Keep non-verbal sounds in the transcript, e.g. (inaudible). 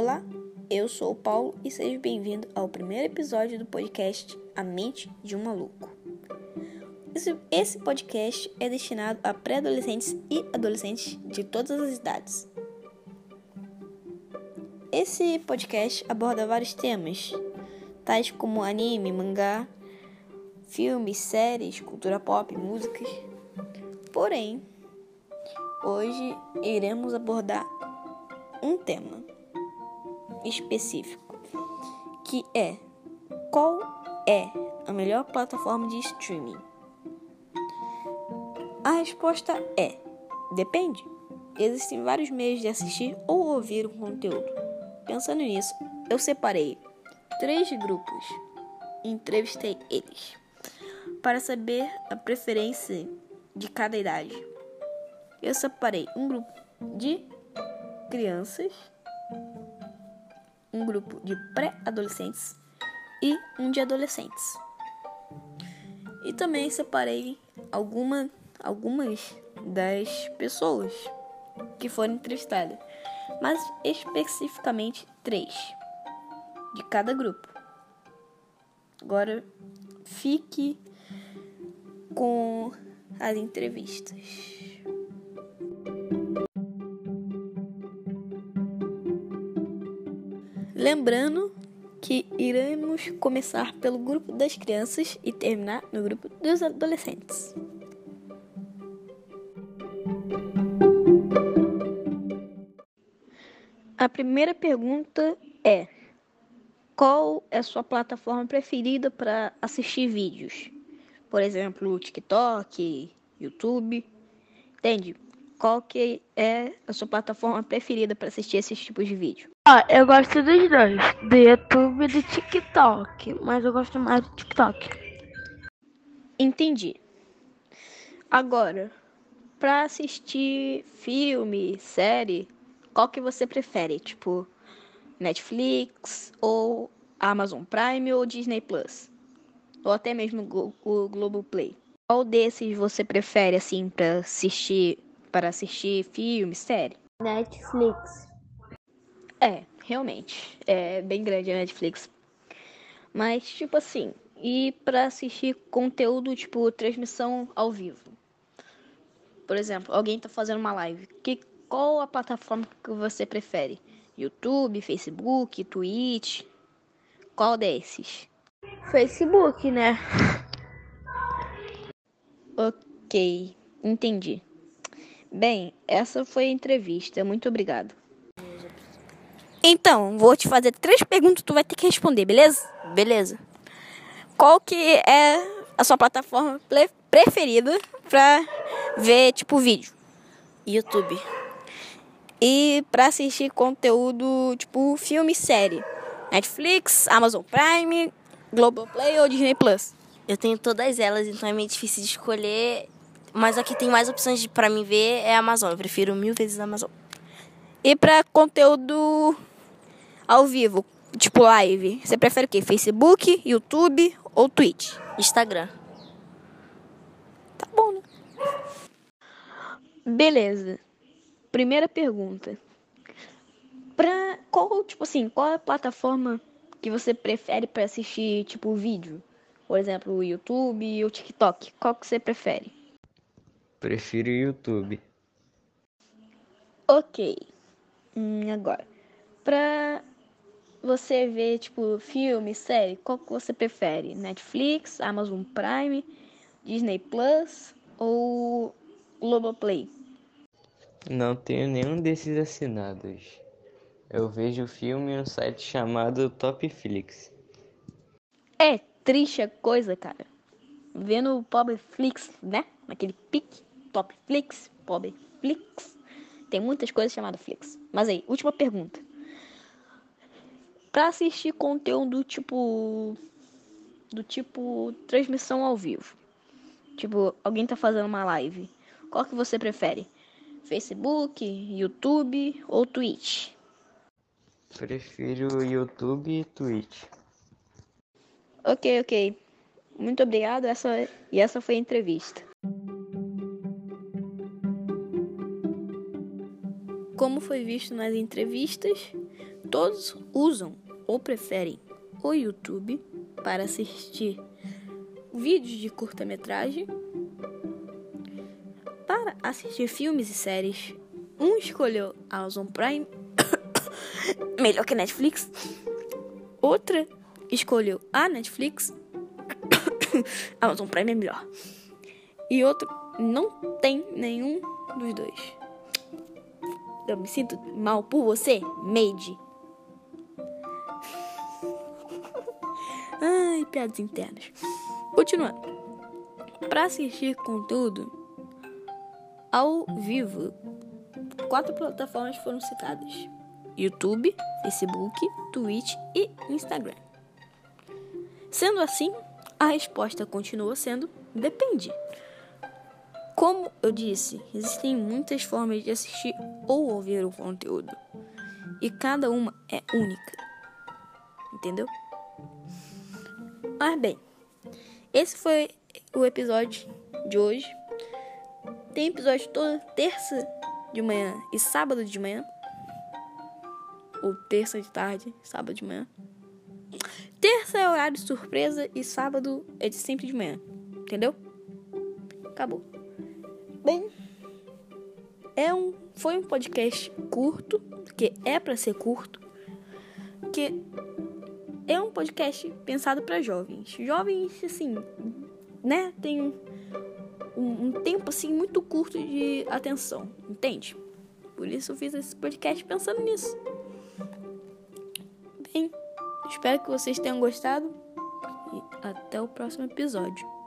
Olá, eu sou o Paulo e seja bem-vindo ao primeiro episódio do podcast A Mente de um Maluco. Esse, podcast é destinado a pré-adolescentes e adolescentes de todas as idades. Esse podcast aborda vários temas, tais como anime, mangá, filmes, séries, cultura pop, músicas. Porém, hoje iremos abordar um tema específico, que é qual é a melhor plataforma de streaming? A resposta é depende. Existem vários meios de assistir ou ouvir o conteúdo. Pensando nisso, eu separei três grupos e entrevistei eles para saber a preferência de cada idade. Eu separei um grupo de crianças, um grupo de pré-adolescentes e um de adolescentes. E também separei alguma, algumas das pessoas que foram entrevistadas, mas especificamente três de cada grupo. Agora fique com as entrevistas. Lembrando que iremos começar pelo grupo das crianças e terminar no grupo dos adolescentes. A primeira pergunta é: Qual é a sua plataforma preferida para assistir vídeos? Por exemplo, TikTok, YouTube. Entende? Qual que é a sua plataforma preferida para assistir esses tipos de vídeo? Ah, eu gosto dos dois, do YouTube e do TikTok, mas eu gosto mais do TikTok. Entendi. Agora, para assistir filme, série, qual que você prefere? Tipo, Netflix ou Amazon Prime ou Disney Plus? Ou até mesmo o Globoplay? Qual desses você prefere assim para assistir, para assistir filme, série? Netflix. É, realmente. É bem grande a Netflix. Mas, tipo assim, e para assistir conteúdo, tipo, transmissão ao vivo? Por exemplo, alguém tá fazendo uma live. Que, qual a plataforma que você prefere? YouTube, Facebook, Twitch? Qual desses? Facebook, né? Ok, entendi. Bem, essa foi a entrevista. Muito obrigado. Então, vou te fazer três perguntas, tu vai ter que responder, beleza? Beleza. Qual que é a sua plataforma preferida pra ver, tipo, vídeo? YouTube. E pra assistir conteúdo, tipo, filme e série? Netflix, Amazon Prime, Globoplay ou Disney Plus? Eu tenho todas elas, então é meio difícil de escolher. Mas aqui tem mais opções para mim ver é a Amazon. Eu prefiro mil vezes a Amazon. E para conteúdo ao vivo, tipo live, você prefere o quê? Facebook, YouTube ou Twitch? Instagram. Tá bom, né? Beleza. Primeira pergunta. Pra qual, tipo assim, qual é a plataforma que você prefere para assistir, tipo, vídeo? Por exemplo, o YouTube ou o TikTok. Qual que você prefere? Prefiro o YouTube. Ok. Hum, agora, pra você ver, tipo, filme, série, qual que você prefere? Netflix, Amazon Prime, Disney Plus ou Globoplay? Não tenho nenhum desses assinados. Eu vejo filme em um site chamado Topflix. É triste a coisa, cara. Vendo o Pobflix, né? Naquele pique, Topflix, Pobflix. Tem muitas coisas chamadas Flix. Mas aí, última pergunta. Pra assistir conteúdo tipo. Do tipo transmissão ao vivo. Tipo, alguém tá fazendo uma live. Qual que você prefere? Facebook, YouTube ou Twitch? Prefiro YouTube e Twitch. Ok, ok. Muito obrigado. Essa, e essa foi a entrevista. Como foi visto nas entrevistas, Todos usam ou preferem o YouTube para assistir vídeos de curta-metragem, para assistir filmes e séries. Um escolheu Amazon Prime, (coughs) melhor que Netflix. Outra escolheu a Netflix, (coughs) Amazon Prime é melhor. E outro não tem nenhum dos dois. Eu me sinto mal por você, Made. Ai, piadas internas. Continuando. Para assistir conteúdo ao vivo, quatro plataformas foram citadas: YouTube, Facebook, Twitch e Instagram. Sendo assim, a resposta continua sendo depende. Como eu disse, existem muitas formas de assistir ou ouvir o conteúdo, e cada uma é única. Entendeu? Mas bem, esse foi o episódio de hoje. Tem episódio toda terça de manhã e sábado de manhã. Ou terça de tarde, sábado de manhã. Terça é horário de surpresa e sábado é de sempre de manhã. Entendeu? Acabou. É um, foi um podcast curto, que é para ser curto, que é um podcast pensado para jovens. Jovens, assim, né, tem um, um tempo assim muito curto de atenção, entende? Por isso eu fiz esse podcast pensando nisso. Bem, espero que vocês tenham gostado e até o próximo episódio.